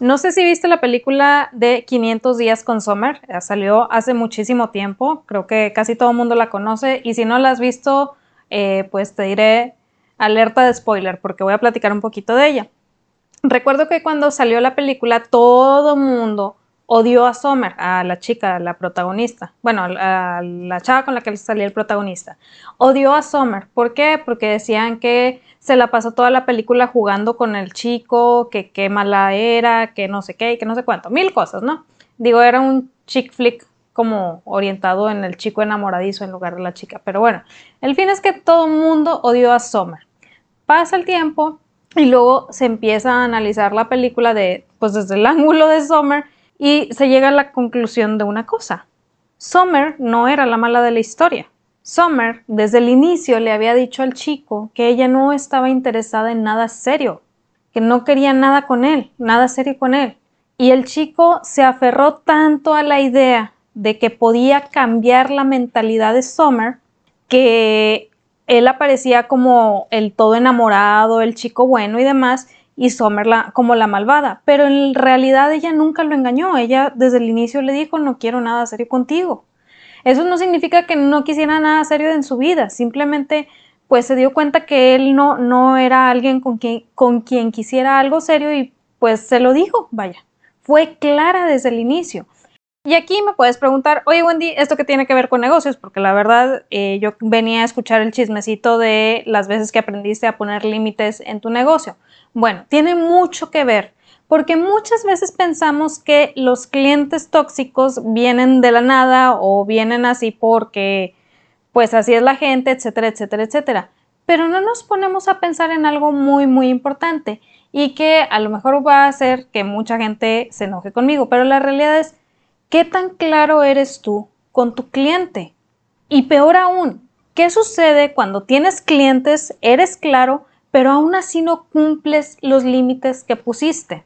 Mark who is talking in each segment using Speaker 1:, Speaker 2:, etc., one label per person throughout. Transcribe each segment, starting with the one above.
Speaker 1: No sé si viste la película de 500 días con Summer, salió hace muchísimo tiempo, creo que casi todo el mundo la conoce y si no la has visto, eh, pues te diré alerta de spoiler porque voy a platicar un poquito de ella. Recuerdo que cuando salió la película todo mundo odió a Summer, a la chica, a la protagonista, bueno, a la chava con la que salía el protagonista. Odió a Summer, ¿por qué? Porque decían que se la pasó toda la película jugando con el chico, que qué mala era, que no sé qué, que no sé cuánto, mil cosas, ¿no? Digo, era un chick flick como orientado en el chico enamoradizo en lugar de la chica, pero bueno, el fin es que todo el mundo odió a Summer. Pasa el tiempo y luego se empieza a analizar la película de, pues desde el ángulo de Summer y se llega a la conclusión de una cosa. Summer no era la mala de la historia. Summer desde el inicio le había dicho al chico que ella no estaba interesada en nada serio, que no quería nada con él, nada serio con él. Y el chico se aferró tanto a la idea de que podía cambiar la mentalidad de Summer que él aparecía como el todo enamorado, el chico bueno y demás, y Summer como la malvada, pero en realidad ella nunca lo engañó, ella desde el inicio le dijo no quiero nada serio contigo. Eso no significa que no quisiera nada serio en su vida, simplemente pues se dio cuenta que él no, no era alguien con quien, con quien quisiera algo serio y pues se lo dijo, vaya, fue clara desde el inicio. Y aquí me puedes preguntar, oye Wendy, ¿esto qué tiene que ver con negocios? Porque la verdad eh, yo venía a escuchar el chismecito de las veces que aprendiste a poner límites en tu negocio. Bueno, tiene mucho que ver, porque muchas veces pensamos que los clientes tóxicos vienen de la nada o vienen así porque pues así es la gente, etcétera, etcétera, etcétera. Pero no nos ponemos a pensar en algo muy, muy importante y que a lo mejor va a hacer que mucha gente se enoje conmigo, pero la realidad es ¿Qué tan claro eres tú con tu cliente? Y peor aún, ¿qué sucede cuando tienes clientes, eres claro, pero aún así no cumples los límites que pusiste?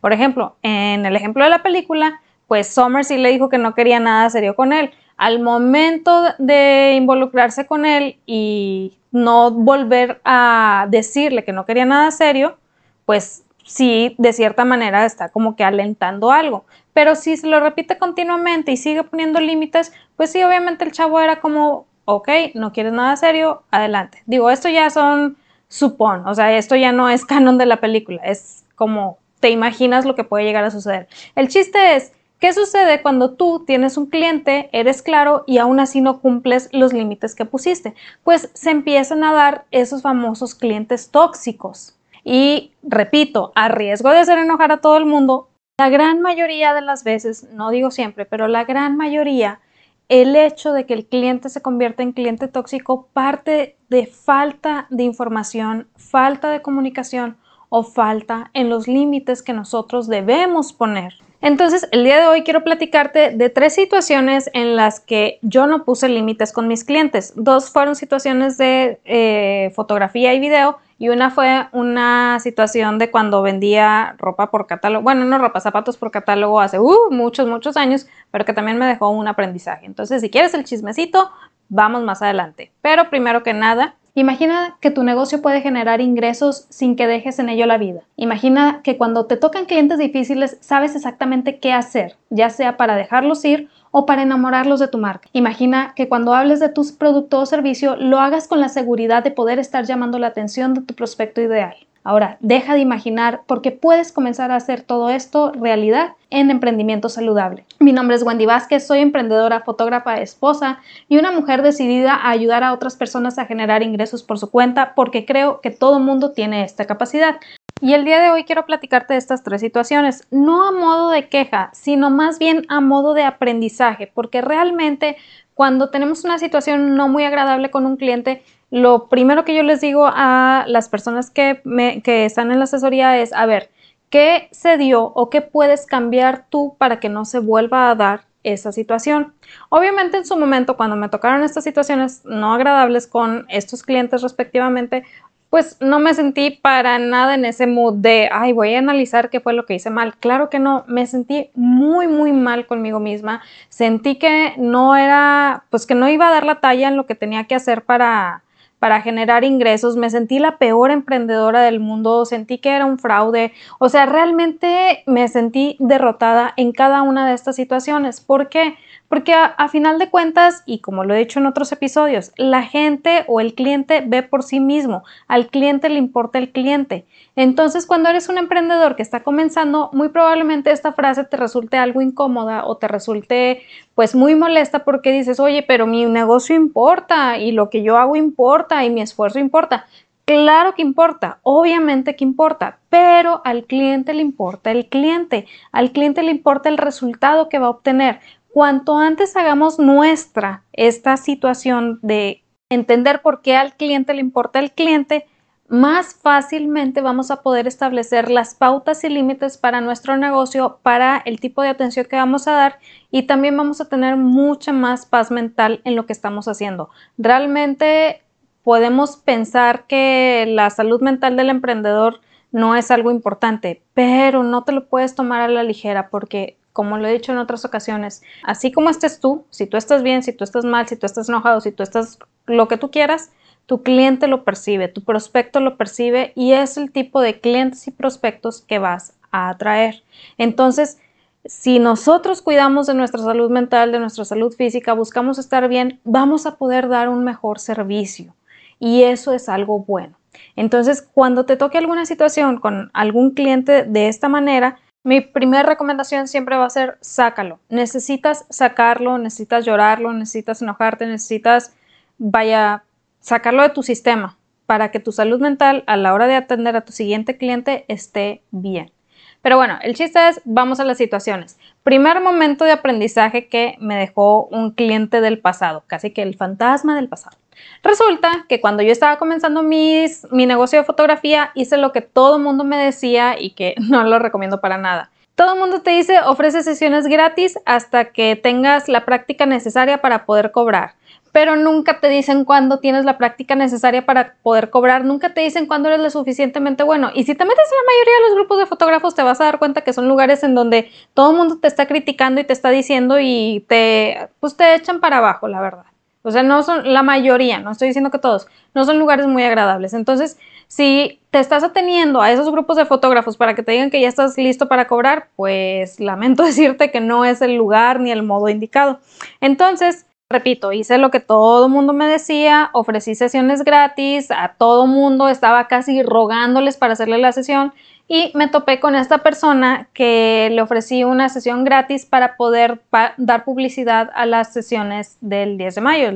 Speaker 1: Por ejemplo, en el ejemplo de la película, pues Summer sí le dijo que no quería nada serio con él. Al momento de involucrarse con él y no volver a decirle que no quería nada serio, pues sí, de cierta manera está como que alentando algo. Pero si se lo repite continuamente y sigue poniendo límites, pues sí, obviamente el chavo era como, ok, no quieres nada serio, adelante. Digo, esto ya son supón, o sea, esto ya no es canon de la película, es como te imaginas lo que puede llegar a suceder. El chiste es, ¿qué sucede cuando tú tienes un cliente, eres claro y aún así no cumples los límites que pusiste? Pues se empiezan a dar esos famosos clientes tóxicos. Y repito, a riesgo de hacer enojar a todo el mundo, la gran mayoría de las veces, no digo siempre, pero la gran mayoría, el hecho de que el cliente se convierta en cliente tóxico parte de falta de información, falta de comunicación o falta en los límites que nosotros debemos poner. Entonces, el día de hoy quiero platicarte de tres situaciones en las que yo no puse límites con mis clientes. Dos fueron situaciones de eh, fotografía y video y una fue una situación de cuando vendía ropa por catálogo, bueno, no ropa, zapatos por catálogo hace uh, muchos, muchos años, pero que también me dejó un aprendizaje. Entonces, si quieres el chismecito, vamos más adelante. Pero primero que nada, Imagina que tu negocio puede generar ingresos sin que dejes en ello la vida. Imagina que cuando te tocan clientes difíciles sabes exactamente qué hacer, ya sea para dejarlos ir o para enamorarlos de tu marca. Imagina que cuando hables de tu producto o servicio lo hagas con la seguridad de poder estar llamando la atención de tu prospecto ideal. Ahora, deja de imaginar porque puedes comenzar a hacer todo esto realidad en emprendimiento saludable. Mi nombre es Wendy Vázquez, soy emprendedora, fotógrafa, esposa y una mujer decidida a ayudar a otras personas a generar ingresos por su cuenta porque creo que todo mundo tiene esta capacidad. Y el día de hoy quiero platicarte de estas tres situaciones, no a modo de queja, sino más bien a modo de aprendizaje, porque realmente cuando tenemos una situación no muy agradable con un cliente, lo primero que yo les digo a las personas que, están en la asesoría es, a ver, ¿qué se dio o qué puedes cambiar tú para que no se vuelva a dar esa situación? Obviamente en su momento, cuando me tocaron estas situaciones no agradables con estos clientes respectivamente, pues no me sentí para nada en ese mood de, ay, voy a analizar qué fue lo que hice mal. Claro que no, me sentí muy, muy mal conmigo misma. Sentí que no era, pues que no iba a dar la talla en lo que tenía que hacer para, para generar ingresos, me sentí la peor emprendedora del mundo, sentí que era un fraude, o sea, realmente me sentí derrotada en cada una de estas situaciones. ¿Por qué? Porque a, final de cuentas, y como lo he dicho en otros episodios, la gente o el cliente ve por sí mismo, al cliente le importa el cliente. Entonces, cuando eres un emprendedor que está comenzando, muy probablemente esta frase te resulte algo incómoda o te resulte pues muy molesta porque dices, oye, pero mi negocio importa y lo que yo hago importa y mi esfuerzo importa. Claro que importa, obviamente que importa, pero al cliente le importa el cliente, al cliente le importa el resultado que va a obtener cuanto antes hagamos nuestra esta situación de entender por qué al cliente le importa el cliente, más fácilmente vamos a poder establecer las pautas y límites para nuestro negocio, para el tipo de atención que vamos a dar y también vamos a tener mucha más paz mental en lo que estamos haciendo. Realmente podemos pensar que la salud mental del emprendedor no es algo importante, pero no te lo puedes tomar a la ligera porque como lo he dicho en otras ocasiones, así como estés tú, si tú estás bien, si tú estás mal, si tú estás enojado, si tú estás lo que tú quieras, tu cliente lo percibe, tu prospecto lo percibe y es el tipo de clientes y prospectos que vas a atraer. Entonces, si nosotros cuidamos de nuestra salud mental, de nuestra salud física, buscamos estar bien, vamos a poder dar un mejor servicio. Y eso es algo bueno. Entonces, cuando te toque alguna situación con algún cliente de esta manera, mi primera recomendación siempre va a ser sácalo. Necesitas sacarlo, necesitas llorarlo, necesitas enojarte, necesitas, vaya, sacarlo de tu sistema para que tu salud mental a la hora de atender a tu siguiente cliente esté bien. Pero bueno, el chiste es, vamos a las situaciones. Primer momento de aprendizaje que me dejó un cliente del pasado, casi que el fantasma del pasado. Resulta que cuando yo estaba comenzando mi negocio de fotografía, hice lo que todo el mundo me decía y que no lo recomiendo para nada. Todo el mundo te dice ofrece sesiones gratis hasta que tengas la práctica necesaria para poder cobrar pero nunca te dicen cuándo tienes la práctica necesaria para poder cobrar, nunca te dicen cuándo eres lo suficientemente bueno. Y si te metes en la mayoría de los grupos de fotógrafos, te vas a dar cuenta que son lugares en donde todo el mundo te está criticando y te está diciendo y te, pues te echan para abajo, la verdad. O sea, no son la mayoría, no estoy diciendo que todos, no son lugares muy agradables. Entonces, si te estás ateniendo a esos grupos de fotógrafos para que te digan que ya estás listo para cobrar, pues lamento decirte que no es el lugar ni el modo indicado. Entonces, repito, hice lo que todo mundo me decía, ofrecí sesiones gratis, a todo mundo estaba casi rogándoles para hacerle la sesión y me topé con esta persona que le ofrecí una sesión gratis para poder dar publicidad a las sesiones del 10 de mayo,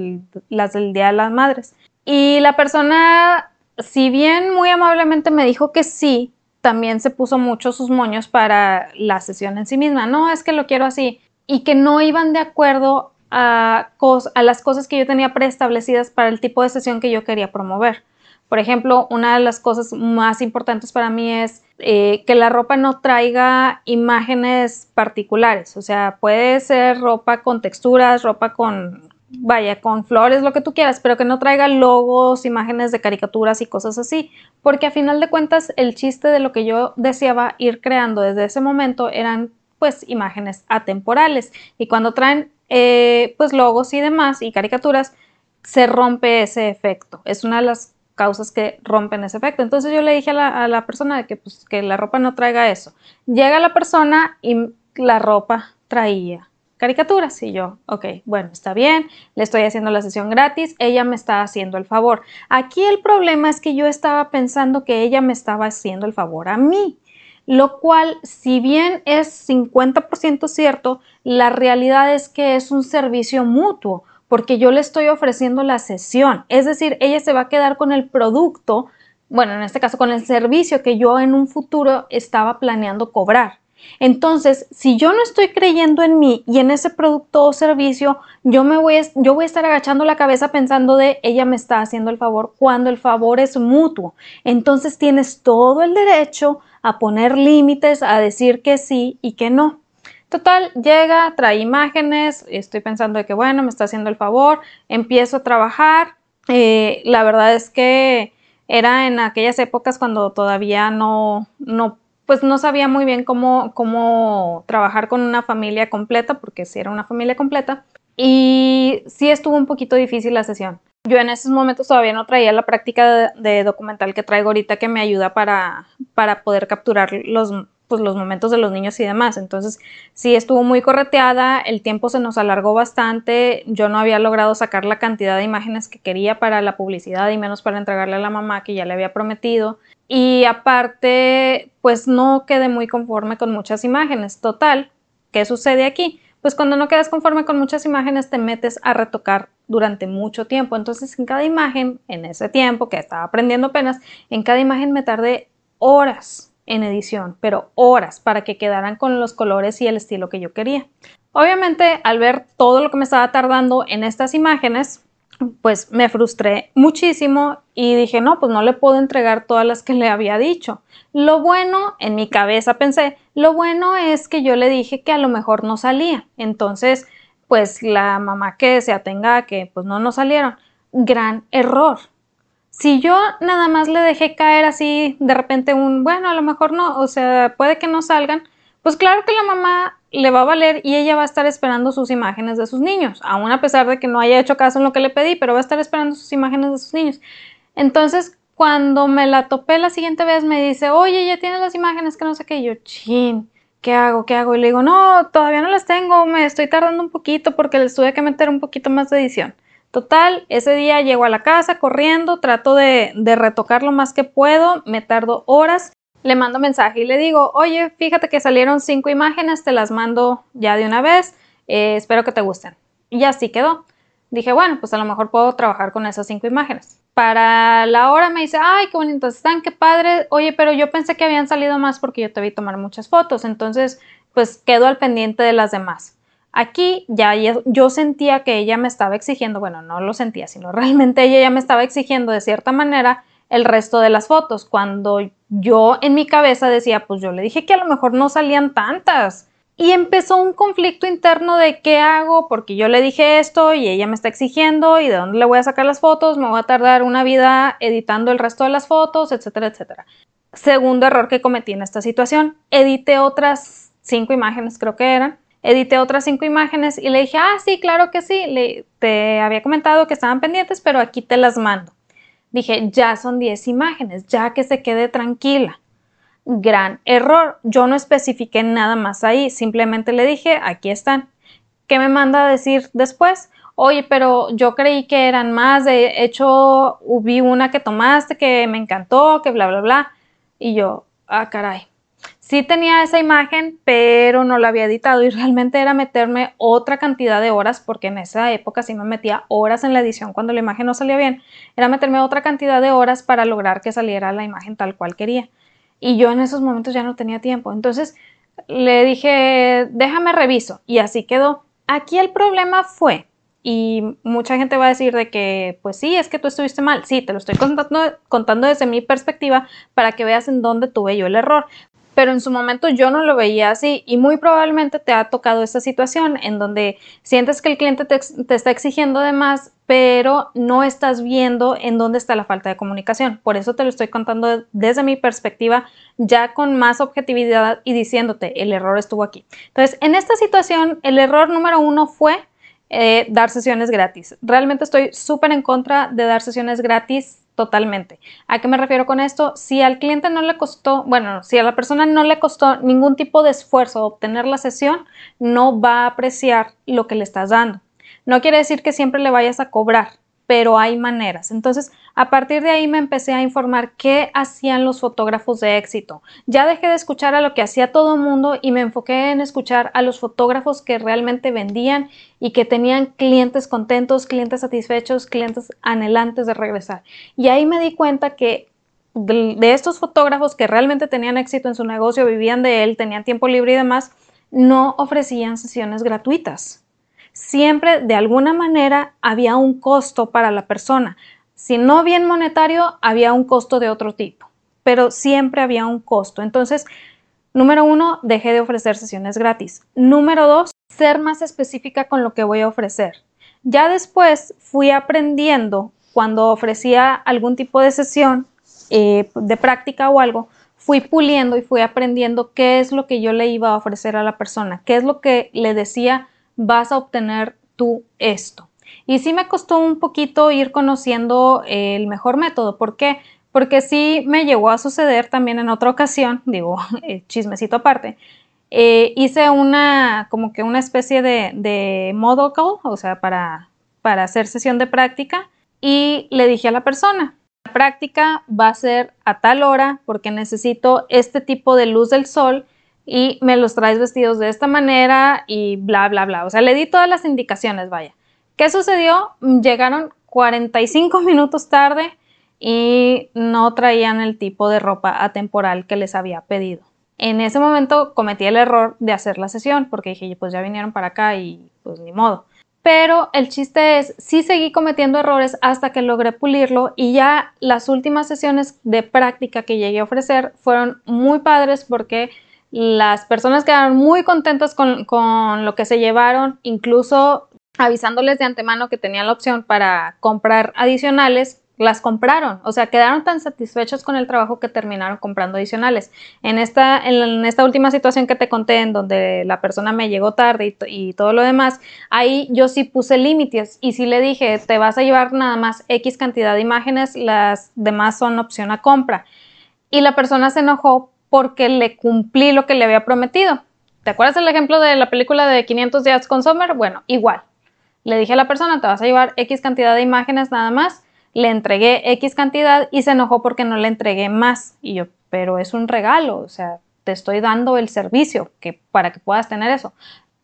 Speaker 1: las del Día de las Madres. Y la persona, si bien muy amablemente me dijo que sí, también se puso mucho sus moños para la sesión en sí misma. No, es que lo quiero así. Y que no iban de acuerdo a, a las cosas que yo tenía preestablecidas para el tipo de sesión que yo quería promover. Por ejemplo, una de las cosas más importantes para mí es eh, que la ropa no traiga imágenes particulares. O sea, puede ser ropa con texturas, ropa con, vaya, con flores, lo que tú quieras, pero que no traiga logos, imágenes de caricaturas y cosas así. Porque a final de cuentas, el chiste de lo que yo deseaba ir creando desde ese momento eran pues imágenes atemporales. Y cuando traen eh, pues logos y demás y caricaturas, se rompe ese efecto. Es una de las causas que rompen ese efecto. Entonces yo le dije a la, persona que, pues, que la ropa no traiga eso. Llega la persona y la ropa traía caricaturas y yo, ok, bueno, está bien, le estoy haciendo la sesión gratis, ella me está haciendo el favor. Aquí el problema es que yo estaba pensando que ella me estaba haciendo el favor a mí, lo cual, si bien es 50% cierto, la realidad es que es un servicio mutuo porque yo le estoy ofreciendo la sesión. Es decir, ella se va a quedar con el producto, bueno, en este caso con el servicio que yo en un futuro estaba planeando cobrar. Entonces, si yo no estoy creyendo en mí y en ese producto o servicio, yo me voy a, yo voy a estar agachando la cabeza pensando de ella me está haciendo el favor cuando el favor es mutuo. Entonces tienes todo el derecho a poner límites, a decir que sí y que no. Total, llega, trae imágenes, estoy pensando de que bueno, me está haciendo el favor, empiezo a trabajar. Eh, la verdad es que era en aquellas épocas cuando todavía no, no, pues no sabía muy bien cómo, cómo trabajar con una familia completa, porque sí era una familia completa. Y sí estuvo un poquito difícil la sesión. Yo en esos momentos todavía no traía la práctica de, documental que traigo ahorita que me ayuda para, para poder capturar los, pues, los momentos de los niños y demás. Entonces, sí estuvo muy correteada, el tiempo se nos alargó bastante, yo no había logrado sacar la cantidad de imágenes que quería para la publicidad y menos para entregarle a la mamá que ya le había prometido. Y aparte, pues no quedé muy conforme con muchas imágenes. Total, ¿qué sucede aquí? Pues cuando no quedas conforme con muchas imágenes te metes a retocar durante mucho tiempo. Entonces en cada imagen, en ese tiempo que estaba aprendiendo apenas, en cada imagen me tardé horas en edición, pero horas para que quedaran con los colores y el estilo que yo quería. Obviamente al ver todo lo que me estaba tardando en estas imágenes, pues me frustré muchísimo y dije, no, pues no le puedo entregar todas las que le había dicho. Lo bueno, en mi cabeza pensé, lo bueno es que yo le dije que a lo mejor no salía. Entonces, pues la mamá que se atenga a que pues no nos salieron. Gran error. Si yo nada más le dejé caer así de repente un, bueno, a lo mejor no, o sea, puede que no salgan, pues claro que la mamá le va a valer y ella va a estar esperando sus imágenes de sus niños, aún a pesar de que no haya hecho caso en lo que le pedí, pero va a estar esperando sus imágenes de sus niños. Entonces, cuando me la topé la siguiente vez, me dice, oye, ya tienes las imágenes, que no sé qué, yo, chin, ¿qué hago? ¿Qué hago? Y le digo, no, todavía no las tengo, me estoy tardando un poquito porque les tuve que meter un poquito más de edición. Total, ese día llego a la casa corriendo, trato de, retocar lo más que puedo, me tardo horas le mando mensaje y le digo, oye, fíjate que salieron cinco imágenes, te las mando ya de una vez, eh, espero que te gusten. Y así quedó. Dije, bueno, pues a lo mejor puedo trabajar con esas cinco imágenes. Para la hora me dice, ay, qué bonitas están, qué padre. Oye, pero yo pensé que habían salido más porque yo te vi tomar muchas fotos. Entonces, pues quedo al pendiente de las demás. Aquí ya yo sentía que ella me estaba exigiendo, bueno, no lo sentía, sino realmente ella ya me estaba exigiendo de cierta manera el resto de las fotos, cuando yo en mi cabeza decía, pues yo le dije que a lo mejor no salían tantas. Y empezó un conflicto interno de qué hago, porque yo le dije esto y ella me está exigiendo y de dónde le voy a sacar las fotos, me voy a tardar una vida editando el resto de las fotos, etcétera, etcétera. Segundo error que cometí en esta situación, edité otras cinco imágenes, creo que eran. Edité otras cinco imágenes y le dije, ah, sí, claro que sí, le, te había comentado que estaban pendientes, pero aquí te las mando. Dije, ya son 10 imágenes, ya que se quede tranquila. Gran error. Yo no especifiqué nada más ahí, simplemente le dije, aquí están. ¿Qué me manda a decir después? Oye, pero yo creí que eran más, de hecho, vi una que tomaste que me encantó, que bla, bla, bla. Y yo, ah, caray. Sí tenía esa imagen, pero no la había editado y realmente era meterme otra cantidad de horas, porque en esa época sí me metía horas en la edición cuando la imagen no salía bien, era meterme otra cantidad de horas para lograr que saliera la imagen tal cual quería. Y yo en esos momentos ya no tenía tiempo. Entonces le dije, déjame reviso. Y así quedó. Aquí el problema fue, y mucha gente va a decir de que, pues sí, es que tú estuviste mal. Sí, te lo estoy contando, contando desde mi perspectiva para que veas en dónde tuve yo el error pero en su momento yo no lo veía así y muy probablemente te ha tocado esta situación en donde sientes que el cliente te, está exigiendo de más, pero no estás viendo en dónde está la falta de comunicación. Por eso te lo estoy contando desde mi perspectiva, ya con más objetividad y diciéndote, el error estuvo aquí. Entonces, en esta situación, el error número uno fue eh, dar sesiones gratis. Realmente estoy súper en contra de dar sesiones gratis totalmente. ¿A qué me refiero con esto? Si al cliente no le costó, bueno, si a la persona no le costó ningún tipo de esfuerzo obtener la sesión, no va a apreciar lo que le estás dando. No quiere decir que siempre le vayas a cobrar, pero hay maneras. Entonces, a partir de ahí me empecé a informar qué hacían los fotógrafos de éxito. Ya dejé de escuchar a lo que hacía todo el mundo y me enfoqué en escuchar a los fotógrafos que realmente vendían y que tenían clientes contentos, clientes satisfechos, clientes anhelantes de regresar. Y ahí me di cuenta que de, estos fotógrafos que realmente tenían éxito en su negocio, vivían de él, tenían tiempo libre y demás, no ofrecían sesiones gratuitas siempre de alguna manera había un costo para la persona. Si no bien monetario, había un costo de otro tipo, pero siempre había un costo. Entonces, número uno, dejé de ofrecer sesiones gratis. Número dos, ser más específica con lo que voy a ofrecer. Ya después fui aprendiendo cuando ofrecía algún tipo de sesión eh, de práctica o algo, fui puliendo y fui aprendiendo qué es lo que yo le iba a ofrecer a la persona, qué es lo que le decía vas a obtener tú esto. Y sí me costó un poquito ir conociendo el mejor método. ¿Por qué? Porque sí me llegó a suceder también en otra ocasión, digo, eh, chismecito aparte. Eh, hice una, como que una especie de, de call, o sea, para, para hacer sesión de práctica, y le dije a la persona, la práctica va a ser a tal hora porque necesito este tipo de luz del sol y me los traes vestidos de esta manera y bla, bla, bla. O sea, le di todas las indicaciones, vaya. ¿Qué sucedió? Llegaron 45 minutos tarde y no traían el tipo de ropa atemporal que les había pedido. En ese momento cometí el error de hacer la sesión porque dije, pues ya vinieron para acá y pues ni modo. Pero el chiste es, sí seguí cometiendo errores hasta que logré pulirlo y ya las últimas sesiones de práctica que llegué a ofrecer fueron muy padres porque las personas quedaron muy contentas con, con lo que se llevaron, incluso avisándoles de antemano que tenían la opción para comprar adicionales las compraron, o sea, quedaron tan satisfechos con el trabajo que terminaron comprando adicionales. En esta, en, esta última situación que te conté, en donde la persona me llegó tarde y, y todo lo demás, ahí yo sí puse límites y sí le dije, te vas a llevar nada más X cantidad de imágenes, las demás son opción a compra. Y la persona se enojó porque le cumplí lo que le había prometido. ¿Te acuerdas el ejemplo de la película de 500 días con Sommer? Bueno, igual. Le dije a la persona, te vas a llevar X cantidad de imágenes nada más le entregué X cantidad y se enojó porque no le entregué más. Y yo, pero es un regalo, o sea, te estoy dando el servicio que, para que puedas tener eso.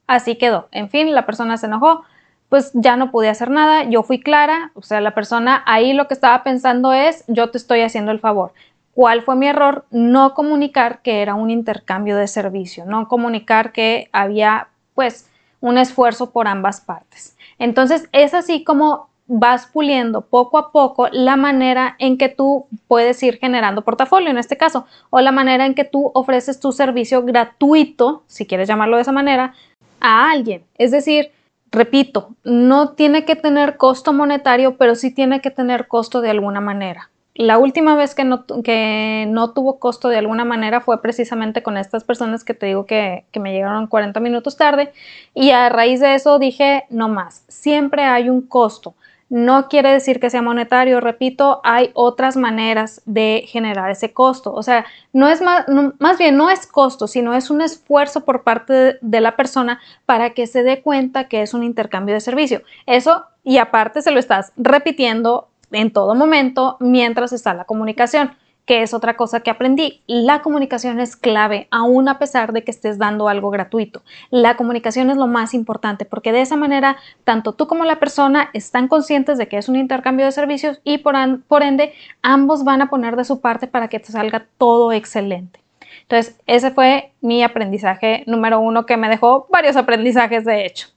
Speaker 1: Así quedó. En fin, la persona se enojó, pues ya no pude hacer nada, yo fui clara, o sea, la persona ahí lo que estaba pensando es, yo te estoy haciendo el favor. ¿Cuál fue mi error? No comunicar que era un intercambio de servicio, no comunicar que había, pues, un esfuerzo por ambas partes. Entonces, es así como vas puliendo poco a poco la manera en que tú puedes ir generando portafolio en este caso o la manera en que tú ofreces tu servicio gratuito, si quieres llamarlo de esa manera, a alguien. Es decir, repito, no tiene que tener costo monetario, pero sí tiene que tener costo de alguna manera. La última vez que no, que no tuvo costo de alguna manera fue precisamente con estas personas que te digo que, que me llegaron 40 minutos tarde y a raíz de eso dije, no más, siempre hay un costo no quiere decir que sea monetario, repito, hay otras maneras de generar ese costo. O sea, no es más, más bien no es costo, sino es un esfuerzo por parte de, de la persona para que se dé cuenta que es un intercambio de servicio. Eso, y aparte se lo estás repitiendo en todo momento mientras está la comunicación que es otra cosa que aprendí. La comunicación es clave, aún a pesar de que estés dando algo gratuito. La comunicación es lo más importante porque de esa manera tanto tú como la persona están conscientes de que es un intercambio de servicios y por, por ende ambos van a poner de su parte para que te salga todo excelente. Entonces, ese fue mi aprendizaje número uno que me dejó varios aprendizajes de hecho.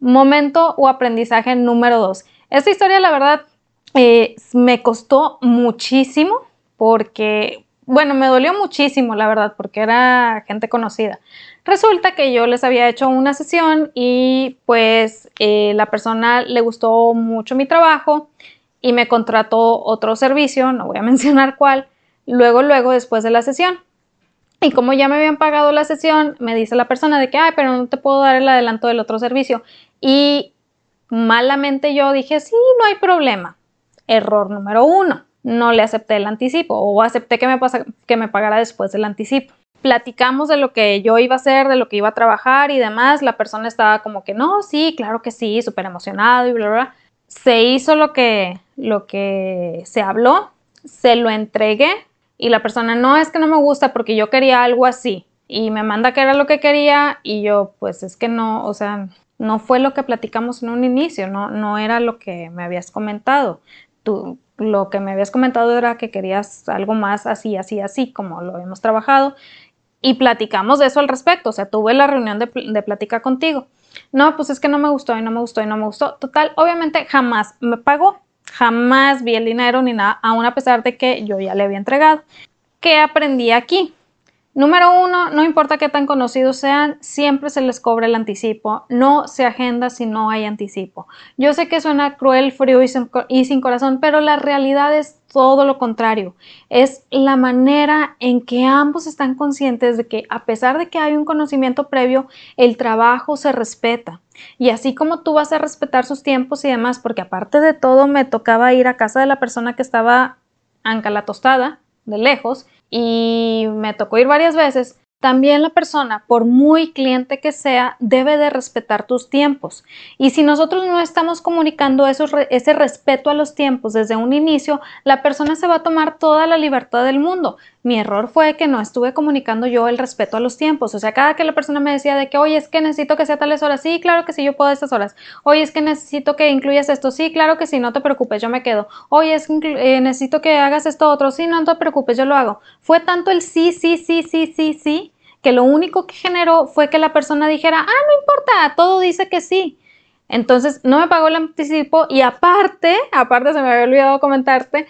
Speaker 1: Momento o aprendizaje número dos. Esta historia, la verdad, eh, me costó muchísimo porque, bueno, me dolió muchísimo, la verdad, porque era gente conocida. Resulta que yo les había hecho una sesión y pues eh, la persona le gustó mucho mi trabajo y me contrató otro servicio, no voy a mencionar cuál, luego, luego después de la sesión. Y como ya me habían pagado la sesión, me dice la persona de que, ay, pero no te puedo dar el adelanto del otro servicio. Y malamente yo dije, sí, no hay problema. Error número uno no le acepté el anticipo o acepté que me, que me pagara después del anticipo. Platicamos de lo que yo iba a hacer, de lo que iba a trabajar y demás. La persona estaba como que no, sí, claro que sí, súper emocionado y bla, bla. Se hizo lo que, lo que se habló, se lo entregué y la persona no es que no me gusta porque yo quería algo así y me manda que era lo que quería y yo pues es que no, o sea, no fue lo que platicamos en un inicio, no, no era lo que me habías comentado. Tú, lo que me habías comentado era que querías algo más así, así, así, como lo hemos trabajado. Y platicamos de eso al respecto, o sea, tuve la reunión de, de plática contigo. No, pues es que no me gustó y no me gustó y no me gustó. Total, obviamente jamás me pagó, jamás vi el dinero ni nada, aún a pesar de que yo ya le había entregado. ¿Qué aprendí aquí? Número uno, no importa qué tan conocidos sean, siempre se les cobra el anticipo. No se agenda si no hay anticipo. Yo sé que suena cruel, frío y sin, corazón, pero la realidad es todo lo contrario. Es la manera en que ambos están conscientes de que a pesar de que hay un conocimiento previo, el trabajo se respeta. Y así como tú vas a respetar sus tiempos y demás, porque aparte de todo me tocaba ir a casa de la persona que estaba anca la tostada, de lejos, y me tocó ir varias veces, también la persona, por muy cliente que sea, debe de respetar tus tiempos. Y si nosotros no estamos comunicando ese respeto a los tiempos desde un inicio, la persona se va a tomar toda la libertad del mundo. Mi error fue que no estuve comunicando yo el respeto a los tiempos. O sea, cada que la persona me decía de que, oye, es que necesito que sea tales horas, sí, claro que sí, yo puedo estas horas. Oye, es que necesito que incluyas esto, sí, claro que sí, no te preocupes, yo me quedo. Oye, es que eh, necesito que hagas esto otro, sí, no te preocupes, yo lo hago. Fue tanto el sí, sí, sí, sí, sí, sí que lo único que generó fue que la persona dijera, ah, no importa, todo dice que sí. Entonces no me pagó el anticipo y aparte, aparte se me había olvidado comentarte,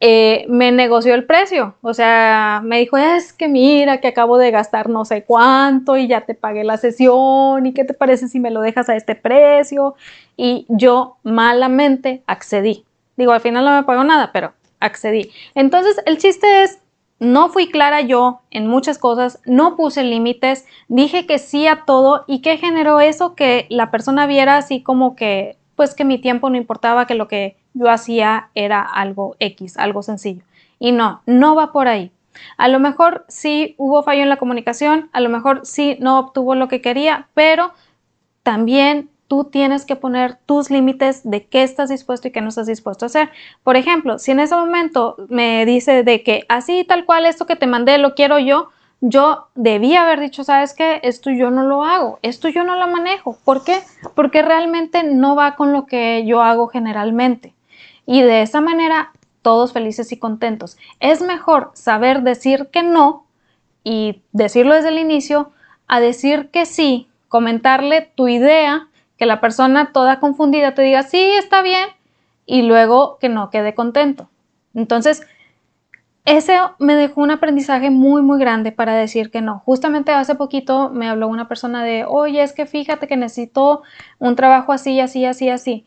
Speaker 1: eh, me negoció el precio. O sea, me dijo, es que mira, que acabo de gastar no sé cuánto y ya te pagué la sesión y qué te parece si me lo dejas a este precio. Y yo malamente accedí. Digo, al final no me pagó nada, pero accedí. Entonces, el chiste es no fui clara yo en muchas cosas, no puse límites, dije que sí a todo y que generó eso que la persona viera así como que, pues que mi tiempo no importaba, que lo que yo hacía era algo X, algo sencillo. Y no, no va por ahí. A lo mejor sí hubo fallo en la comunicación, a lo mejor sí no obtuvo lo que quería, pero también tú tienes que poner tus límites de qué estás dispuesto y qué no estás dispuesto a hacer. Por ejemplo, si en ese momento me dice de que así tal cual esto que te mandé lo quiero yo, yo debía haber dicho, sabes qué, esto yo no lo hago, esto yo no lo manejo. ¿Por qué? Porque realmente no va con lo que yo hago generalmente. Y de esa manera, todos felices y contentos. Es mejor saber decir que no y decirlo desde el inicio a decir que sí, comentarle tu idea que la persona toda confundida te diga, sí, está bien, y luego que no quede contento. Entonces, ese me dejó un aprendizaje muy, muy grande para decir que no. Justamente hace poquito me habló una persona de, oye, es que fíjate que necesito un trabajo así, así, así, así.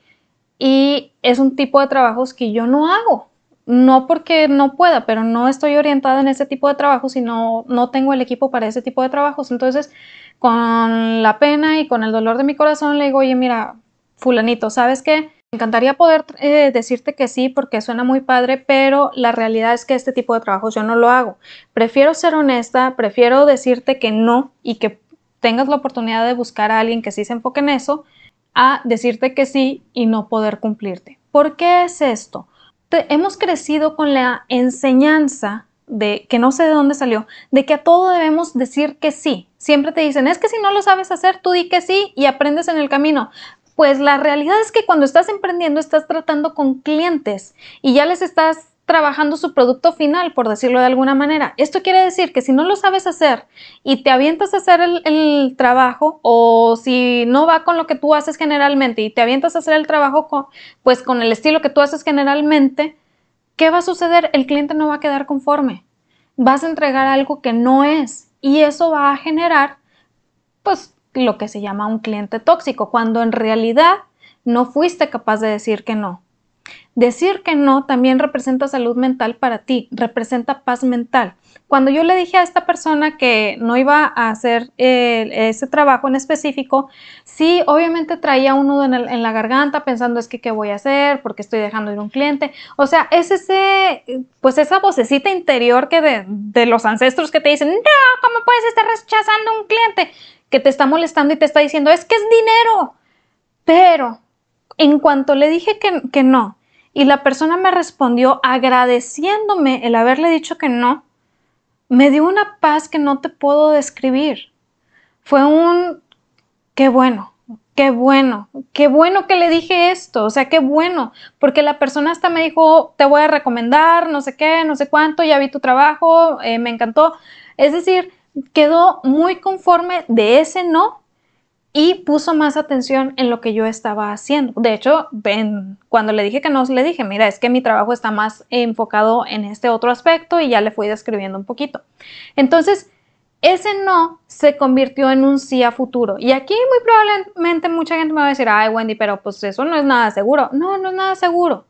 Speaker 1: Y es un tipo de trabajos que yo no hago. No porque no pueda, pero no estoy orientada en ese tipo de trabajos y no, no tengo el equipo para ese tipo de trabajos. Entonces, con la pena y con el dolor de mi corazón le digo, oye, mira, fulanito, ¿sabes qué? Me encantaría poder eh, decirte que sí porque suena muy padre, pero la realidad es que este tipo de trabajos yo no lo hago. Prefiero ser honesta, prefiero decirte que no y que tengas la oportunidad de buscar a alguien que sí se enfoque en eso, a decirte que sí y no poder cumplirte. ¿Por qué es esto? hemos crecido con la enseñanza de que no sé de dónde salió, de que a todo debemos decir que sí. Siempre te dicen, es que si no lo sabes hacer, tú di que sí y aprendes en el camino. Pues la realidad es que cuando estás emprendiendo estás tratando con clientes y ya les estás trabajando su producto final, por decirlo de alguna manera. Esto quiere decir que si no lo sabes hacer y te avientas a hacer el, trabajo o si no va con lo que tú haces generalmente y te avientas a hacer el trabajo con, pues con el estilo que tú haces generalmente, ¿qué va a suceder? El cliente no va a quedar conforme. Vas a entregar algo que no es y eso va a generar pues lo que se llama un cliente tóxico, cuando en realidad no fuiste capaz de decir que no. Decir que no también representa salud mental para ti, representa paz mental. Cuando yo le dije a esta persona que no iba a hacer eh, ese trabajo en específico, sí, obviamente traía un nudo en, la garganta pensando es que qué voy a hacer, porque estoy dejando ir un cliente. O sea, es ese, pues esa vocecita interior que de, de los ancestros que te dicen, no, ¿cómo puedes estar rechazando un cliente? Que te está molestando y te está diciendo, es que es dinero. Pero en cuanto le dije que, que no, y la persona me respondió agradeciéndome el haberle dicho que no, me dio una paz que no te puedo describir. Fue un, qué bueno, qué bueno, qué bueno que le dije esto, o sea, qué bueno, porque la persona hasta me dijo, te voy a recomendar, no sé qué, no sé cuánto, ya vi tu trabajo, eh, me encantó. Es decir, quedó muy conforme de ese no y puso más atención en lo que yo estaba haciendo. De hecho, cuando le dije que no, le dije, mira, es que mi trabajo está más enfocado en este otro aspecto y ya le fui describiendo un poquito. Entonces, ese no se convirtió en un sí a futuro. Y aquí muy probablemente mucha gente me va a decir, ay Wendy, pero pues eso no es nada seguro. No, no es nada seguro.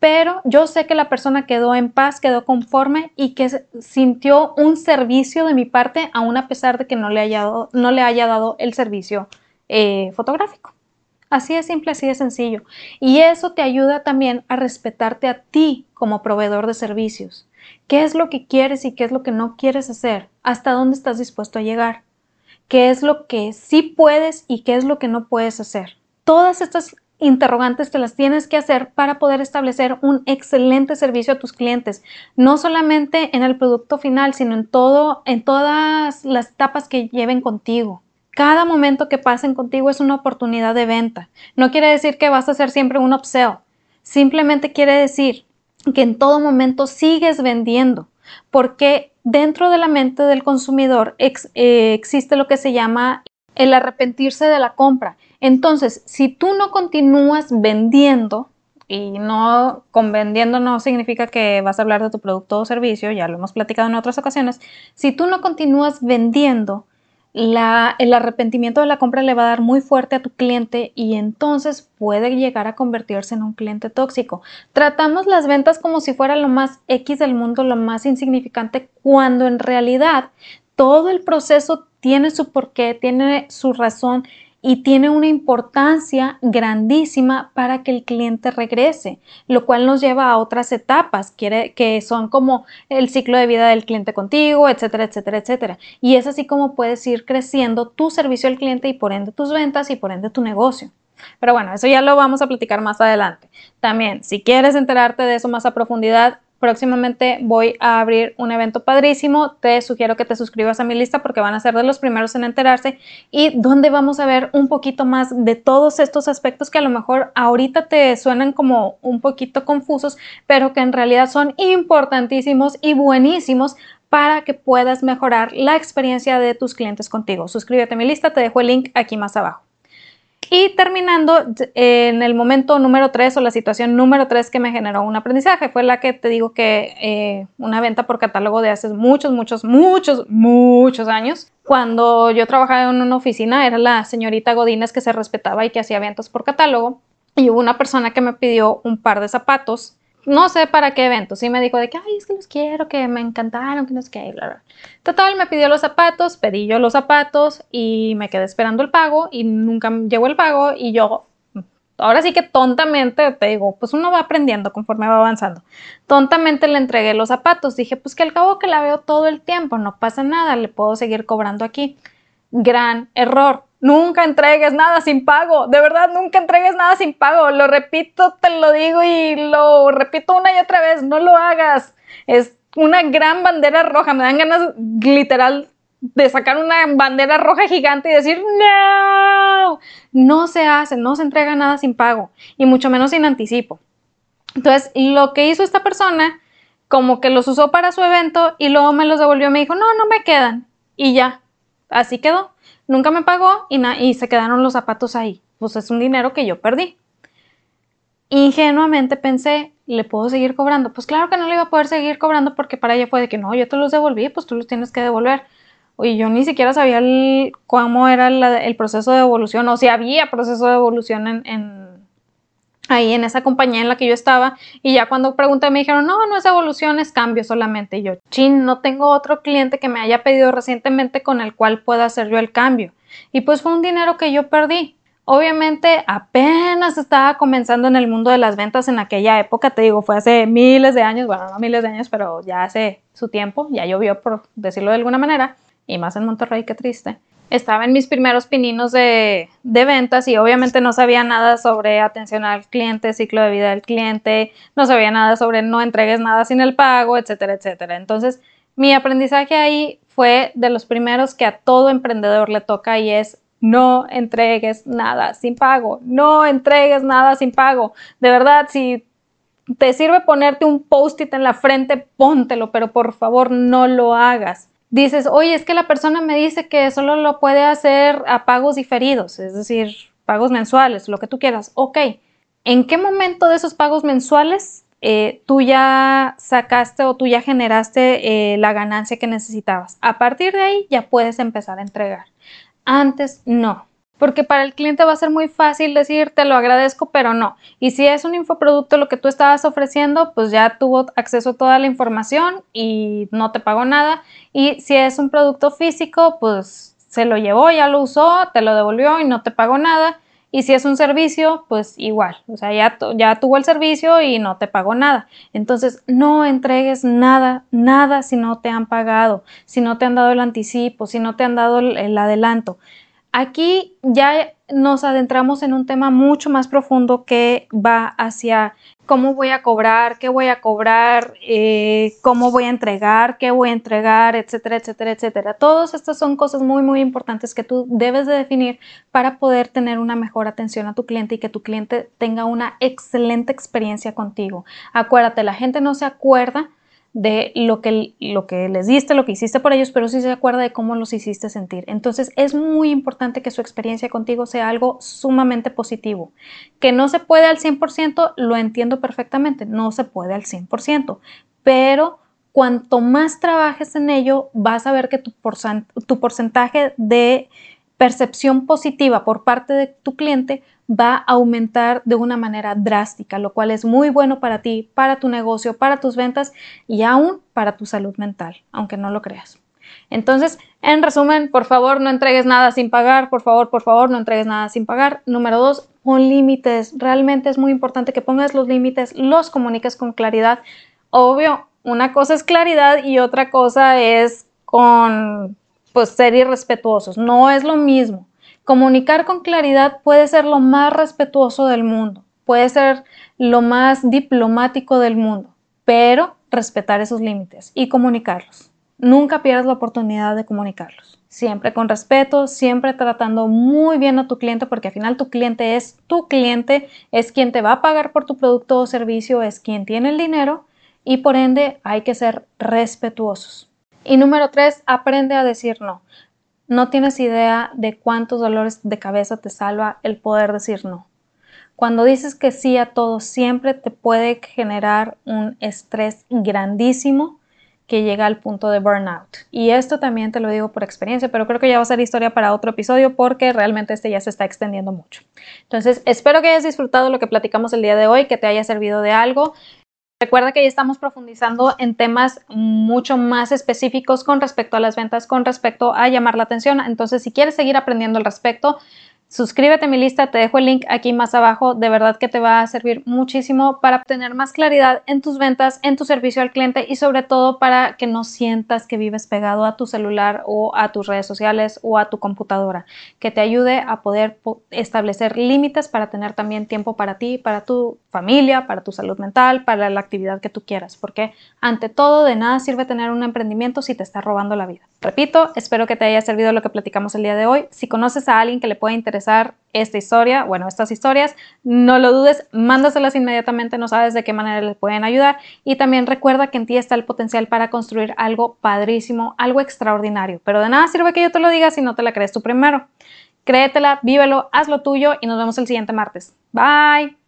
Speaker 1: Pero yo sé que la persona quedó en paz, quedó conforme y que sintió un servicio de mi parte, aún a pesar de que no le haya dado, no le haya dado el servicio eh, fotográfico. Así de simple, así de sencillo. Y eso te ayuda también a respetarte a ti como proveedor de servicios. ¿Qué es lo que quieres y qué es lo que no quieres hacer? ¿Hasta dónde estás dispuesto a llegar? ¿Qué es lo que sí puedes y qué es lo que no puedes hacer? Todas estas interrogantes te las tienes que hacer para poder establecer un excelente servicio a tus clientes, no solamente en el producto final, sino en todo, en todas las etapas que lleven contigo. Cada momento que pasen contigo es una oportunidad de venta. No quiere decir que vas a hacer siempre un upsell. Simplemente quiere decir que en todo momento sigues vendiendo, porque dentro de la mente del consumidor eh, existe lo que se llama el arrepentirse de la compra. Entonces, si tú no continúas vendiendo, y no con vendiendo no significa que vas a hablar de tu producto o servicio, ya lo hemos platicado en otras ocasiones, si tú no continúas vendiendo, el arrepentimiento de la compra le va a dar muy fuerte a tu cliente y entonces puede llegar a convertirse en un cliente tóxico. Tratamos las ventas como si fuera lo más X del mundo, lo más insignificante, cuando en realidad todo el proceso tiene su porqué, tiene su razón y tiene una importancia grandísima para que el cliente regrese, lo cual nos lleva a otras etapas que son como el ciclo de vida del cliente contigo, etcétera, etcétera, etcétera. Y es así como puedes ir creciendo tu servicio al cliente y por ende tus ventas y por ende tu negocio. Pero bueno, eso ya lo vamos a platicar más adelante. También, si quieres enterarte de eso más a profundidad, próximamente voy a abrir un evento padrísimo. Te sugiero que te suscribas a mi lista porque van a ser de los primeros en enterarse y donde vamos a ver un poquito más de todos estos aspectos que a lo mejor ahorita te suenan como un poquito confusos, pero que en realidad son importantísimos y buenísimos para que puedas mejorar la experiencia de tus clientes contigo. Suscríbete a mi lista, te dejo el link aquí más abajo. Y terminando, en el momento número 3 o la situación número 3 que me generó un aprendizaje fue la que te digo que eh, una venta por catálogo de hace muchos, muchos, muchos, muchos años. Cuando yo trabajaba en una oficina era la señorita Godínez que se respetaba y que hacía ventas por catálogo. Y hubo una persona que me pidió un par de zapatos no sé para qué evento. Sí me dijo de que, ay, es que los quiero, que me encantaron, que no sé qué, bla, bla. Total, me pidió los zapatos, pedí yo los zapatos y me quedé esperando el pago y nunca llegó el pago y yo, ahora sí que tontamente, te digo, pues uno va aprendiendo conforme va avanzando. Tontamente le entregué los zapatos. Dije, pues que al cabo que la veo todo el tiempo, no pasa nada, le puedo seguir cobrando aquí. Gran error Nunca entregues nada sin pago. De verdad, nunca entregues nada sin pago. Lo repito, te lo digo y lo repito una y otra vez. No lo hagas. Es una gran bandera roja. Me dan ganas literal de sacar una bandera roja gigante y decir, no, no se hace, no se entrega nada sin pago y mucho menos sin anticipo. Entonces, lo que hizo esta persona, como que los usó para su evento y luego me los devolvió, me dijo, no, no me quedan. Y ya, así quedó. Nunca me pagó y, y se quedaron los zapatos ahí. Pues es un dinero que yo perdí. Ingenuamente pensé, ¿le puedo seguir cobrando? Pues claro que no le iba a poder seguir cobrando porque para ella fue de que no, yo te los devolví, pues tú los tienes que devolver. Oye, yo ni siquiera sabía cómo era el proceso de evolución o si había proceso de evolución en, ahí en esa compañía en la que yo estaba y ya cuando pregunté me dijeron, no, no es evolución, es cambio solamente. Y yo, chin, no tengo otro cliente que me haya pedido recientemente con el cual pueda hacer yo el cambio. Y pues fue un dinero que yo perdí. Obviamente apenas estaba comenzando en el mundo de las ventas en aquella época, te digo, fue hace miles de años, bueno, no miles de años, pero ya hace su tiempo, ya llovió por decirlo de alguna manera, y más en Monterrey, qué triste estaba en mis primeros pininos de, ventas y obviamente no sabía nada sobre atención al cliente, ciclo de vida del cliente, no sabía nada sobre no entregues nada sin el pago, etcétera, etcétera. Entonces, mi aprendizaje ahí fue de los primeros que a todo emprendedor le toca y es no entregues nada sin pago, no entregues nada sin pago. De verdad, si te sirve ponerte un post-it en la frente, póntelo, pero por favor no lo hagas dices, oye, es que la persona me dice que solo lo puede hacer a pagos diferidos, es decir, pagos mensuales, lo que tú quieras. Ok, ¿en qué momento de esos pagos mensuales eh, tú ya sacaste o tú ya generaste eh, la ganancia que necesitabas. A partir de ahí ya puedes empezar a entregar. Antes no. Porque para el cliente va a ser muy fácil decir te lo agradezco, pero no. Y si es un infoproducto lo que tú estabas ofreciendo, pues ya tuvo acceso a toda la información y no te pagó nada. Y si es un producto físico, pues se lo llevó, ya lo usó, te lo devolvió y no te pagó nada. Y si es un servicio, pues igual, o sea, ya, ya tuvo el servicio y no te pagó nada. Entonces, no entregues nada, nada si no te han pagado, si no te han dado el anticipo, si no te han dado el adelanto. Aquí ya nos adentramos en un tema mucho más profundo que va hacia cómo voy a cobrar, qué voy a cobrar, eh, cómo voy a entregar, qué voy a entregar, etcétera, etcétera, etcétera. Todas estas son cosas muy, muy importantes que tú debes de definir para poder tener una mejor atención a tu cliente y que tu cliente tenga una excelente experiencia contigo. Acuérdate, la gente no se acuerda de lo que, lo que les diste, lo que hiciste por ellos, pero sí se acuerda de cómo los hiciste sentir. Entonces es muy importante que su experiencia contigo sea algo sumamente positivo. Que no se puede al 100%, lo entiendo perfectamente, no se puede al 100%, pero cuanto más trabajes en ello, vas a ver que tu, tu porcentaje de percepción positiva por parte de tu cliente va a aumentar de una manera drástica, lo cual es muy bueno para ti, para tu negocio, para tus ventas y aún para tu salud mental, aunque no lo creas. Entonces, en resumen, por favor, no entregues nada sin pagar, por favor, por favor, no entregues nada sin pagar. Número dos, pon límites. Realmente es muy importante que pongas los límites, los comuniques con claridad. Obvio, una cosa es claridad y otra cosa es con, pues, ser irrespetuosos. No es lo mismo. Comunicar con claridad puede ser lo más respetuoso del mundo, puede ser lo más diplomático del mundo, pero respetar esos límites y comunicarlos. Nunca pierdas la oportunidad de comunicarlos. Siempre con respeto, siempre tratando muy bien a tu cliente, porque al final tu cliente es tu cliente, es quien te va a pagar por tu producto o servicio, es quien tiene el dinero y por ende hay que ser respetuosos. Y número tres, aprende a decir no. No tienes idea de cuántos dolores de cabeza te salva el poder decir no. Cuando dices que sí a todo, siempre te puede generar un estrés grandísimo que llega al punto de burnout. Y esto también te lo digo por experiencia, pero creo que ya va a ser historia para otro episodio porque realmente este ya se está extendiendo mucho. Entonces, espero que hayas disfrutado lo que platicamos el día de hoy, que te haya servido de algo. Recuerda que ya estamos profundizando en temas mucho más específicos con respecto a las ventas, con respecto a llamar la atención. Entonces, si quieres seguir aprendiendo al respecto, Suscríbete a mi lista, te dejo el link aquí más abajo, de verdad que te va a servir muchísimo para obtener más claridad en tus ventas, en tu servicio al cliente y sobre todo para que no sientas que vives pegado a tu celular o a tus redes sociales o a tu computadora, que te ayude a poder establecer límites para tener también tiempo para ti, para tu familia, para tu salud mental, para la actividad que tú quieras, porque ante todo de nada sirve tener un emprendimiento si te está robando la vida. Repito, espero que te haya servido lo que platicamos el día de hoy. Si conoces a alguien que le pueda interesar esta historia, bueno, estas historias, no lo dudes, mándaselas inmediatamente, no sabes de qué manera les pueden ayudar y también recuerda que en ti está el potencial para construir algo padrísimo, algo extraordinario, pero de nada sirve que yo te lo diga si no te la crees tú primero. Créetela, vívelo, haz lo tuyo y nos vemos el siguiente martes. Bye.